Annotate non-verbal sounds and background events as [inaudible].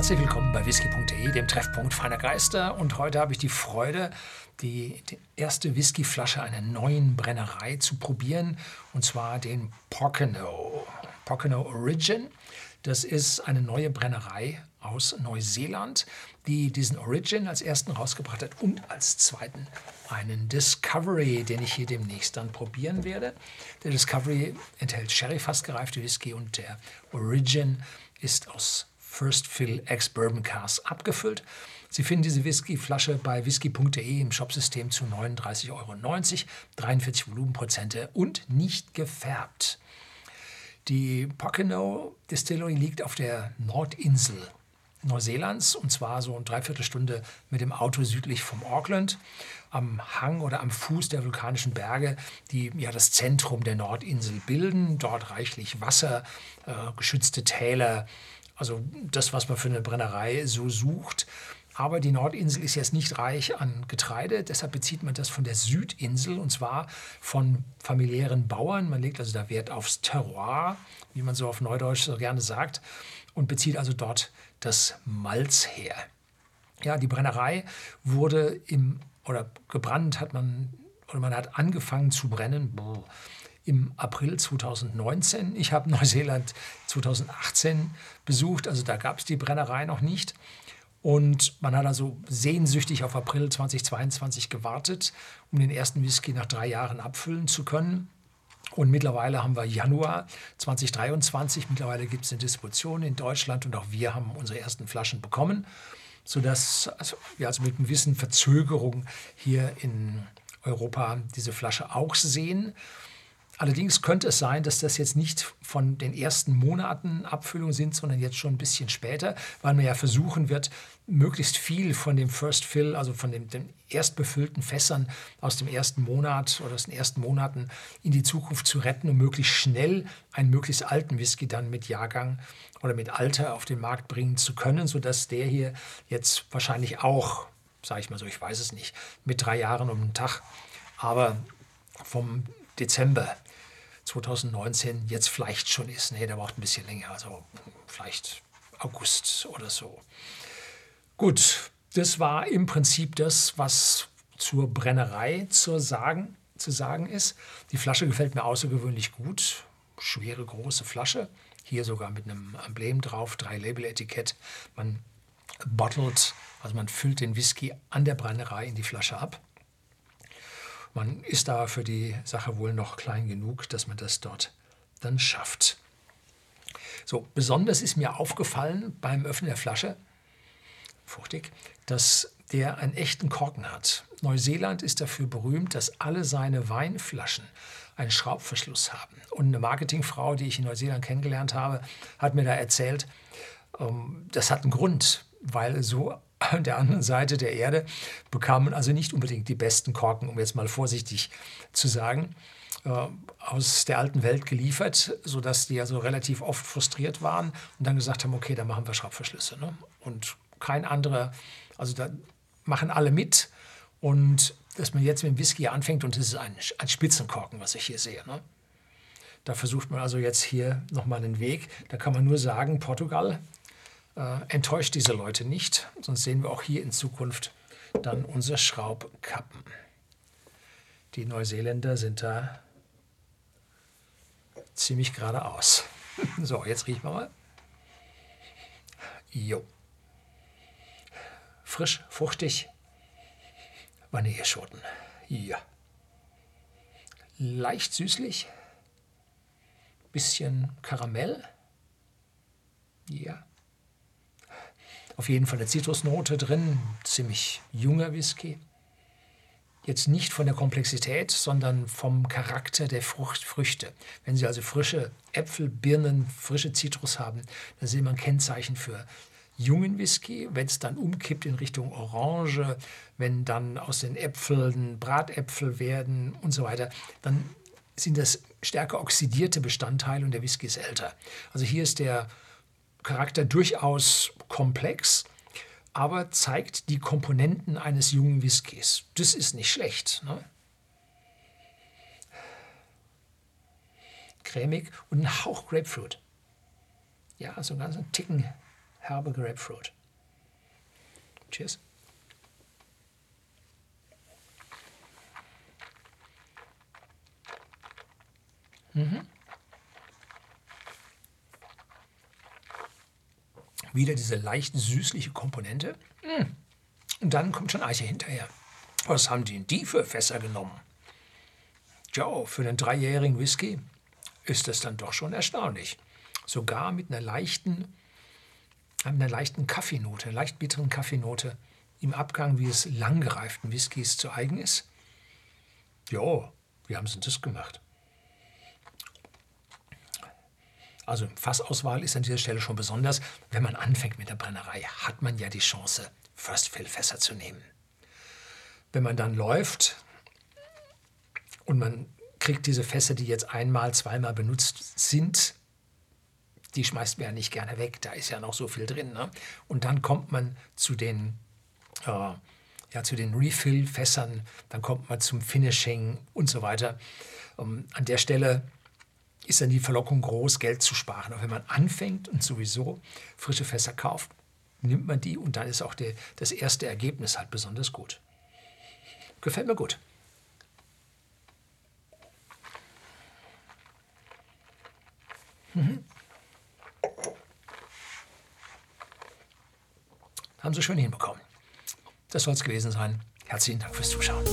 Herzlich willkommen bei whisky.de, dem Treffpunkt feiner Geister. Und heute habe ich die Freude, die, die erste Whiskyflasche einer neuen Brennerei zu probieren, und zwar den Pocono. Pocono Origin. Das ist eine neue Brennerei aus Neuseeland, die diesen Origin als ersten rausgebracht hat und als zweiten einen Discovery, den ich hier demnächst dann probieren werde. Der Discovery enthält Sherry fast gereifte Whisky und der Origin ist aus First Fill Ex Bourbon Cars abgefüllt. Sie finden diese Whiskyflasche bei whisky.de im Shopsystem zu 39,90 Euro, 43 Volumenprozente und nicht gefärbt. Die Pocono Distillery liegt auf der Nordinsel Neuseelands und zwar so eine Dreiviertelstunde mit dem Auto südlich vom Auckland am Hang oder am Fuß der vulkanischen Berge, die ja das Zentrum der Nordinsel bilden. Dort reichlich Wasser, äh, geschützte Täler, also das, was man für eine Brennerei so sucht. Aber die Nordinsel ist jetzt nicht reich an Getreide, deshalb bezieht man das von der Südinsel und zwar von familiären Bauern. Man legt also da Wert aufs Terroir, wie man so auf Neudeutsch so gerne sagt, und bezieht also dort das Malz her. Ja, die Brennerei wurde im, oder gebrannt hat man, oder man hat angefangen zu brennen boah, im April 2019. Ich habe [laughs] Neuseeland 2018 besucht, also da gab es die Brennerei noch nicht. Und man hat also sehnsüchtig auf April 2022 gewartet, um den ersten Whisky nach drei Jahren abfüllen zu können. Und mittlerweile haben wir Januar 2023. Mittlerweile gibt es eine Distribution in Deutschland und auch wir haben unsere ersten Flaschen bekommen, sodass also wir also mit einer gewissen Verzögerung hier in Europa diese Flasche auch sehen. Allerdings könnte es sein, dass das jetzt nicht von den ersten Monaten Abfüllung sind, sondern jetzt schon ein bisschen später, weil man ja versuchen wird, möglichst viel von dem First Fill, also von den, den erst befüllten Fässern aus dem ersten Monat oder aus den ersten Monaten in die Zukunft zu retten, um möglichst schnell einen möglichst alten Whisky dann mit Jahrgang oder mit Alter auf den Markt bringen zu können, sodass der hier jetzt wahrscheinlich auch, sage ich mal so, ich weiß es nicht, mit drei Jahren um den Tag, aber vom Dezember 2019 jetzt vielleicht schon ist. Nee, der braucht ein bisschen länger, also vielleicht August oder so. Gut, das war im Prinzip das, was zur Brennerei zu sagen, zu sagen ist. Die Flasche gefällt mir außergewöhnlich gut. Schwere, große Flasche. Hier sogar mit einem Emblem drauf, drei Label-Etikett. Man bottelt, also man füllt den Whisky an der Brennerei in die Flasche ab. Man ist da für die Sache wohl noch klein genug, dass man das dort dann schafft. So, besonders ist mir aufgefallen beim Öffnen der Flasche, fruchtig, dass der einen echten Korken hat. Neuseeland ist dafür berühmt, dass alle seine Weinflaschen einen Schraubverschluss haben. Und eine Marketingfrau, die ich in Neuseeland kennengelernt habe, hat mir da erzählt, ähm, das hat einen Grund, weil so an der anderen Seite der Erde bekamen also nicht unbedingt die besten Korken, um jetzt mal vorsichtig zu sagen, äh, aus der alten Welt geliefert, sodass die also relativ oft frustriert waren und dann gesagt haben, okay, dann machen wir Schraubverschlüsse. Ne? Und kein anderer, also da machen alle mit und dass man jetzt mit dem Whisky anfängt und es ist ein, ein Spitzenkorken, was ich hier sehe. Ne? Da versucht man also jetzt hier nochmal einen Weg. Da kann man nur sagen, Portugal, enttäuscht diese Leute nicht, sonst sehen wir auch hier in Zukunft dann unsere Schraubkappen. Die Neuseeländer sind da ziemlich geradeaus. [laughs] So, jetzt riechen wir mal. Jo. Frisch, fruchtig, Vanilleschoten. Ja. Leicht süßlich, bisschen Karamell. Ja. Auf jeden Fall eine Zitrusnote drin, ziemlich junger Whisky. Jetzt nicht von der Komplexität, sondern vom Charakter der Frucht, Früchte. Wenn Sie also frische Äpfel, Birnen, frische Zitrus haben, dann sehen wir ein Kennzeichen für jungen Whisky. Wenn es dann umkippt in Richtung Orange, wenn dann aus den Äpfeln Bratäpfel werden und so weiter, dann sind das stärker oxidierte Bestandteile und der Whisky ist älter. Also hier ist der Charakter durchaus komplex, aber zeigt die Komponenten eines jungen Whiskys. Das ist nicht schlecht. Ne? Cremig und ein Hauch Grapefruit. Ja, so einen ganzen Ticken herbe Grapefruit. Cheers. Mhm. Wieder diese leicht süßliche Komponente. Mm. Und dann kommt schon Eiche hinterher. Was haben die denn die für Fässer genommen? Joe, für den dreijährigen Whisky ist das dann doch schon erstaunlich. Sogar mit einer leichten, einer leichten Kaffeenote, einer leicht bitteren Kaffeenote im Abgang, wie es langgereiften Whiskys zu eigen ist. Jo, wie haben sie das gemacht? Also Fassauswahl ist an dieser Stelle schon besonders. Wenn man anfängt mit der Brennerei, hat man ja die Chance, First Fill Fässer zu nehmen. Wenn man dann läuft und man kriegt diese Fässer, die jetzt einmal, zweimal benutzt sind, die schmeißt man ja nicht gerne weg. Da ist ja noch so viel drin. Ne? Und dann kommt man zu den, äh, ja, zu den Refill-Fässern, dann kommt man zum Finishing und so weiter. Ähm, an der Stelle ist dann die Verlockung groß, Geld zu sparen. Aber wenn man anfängt und sowieso frische Fässer kauft, nimmt man die und dann ist auch der, das erste Ergebnis halt besonders gut. Gefällt mir gut. Mhm. Haben Sie schön hinbekommen. Das soll es gewesen sein. Herzlichen Dank fürs Zuschauen.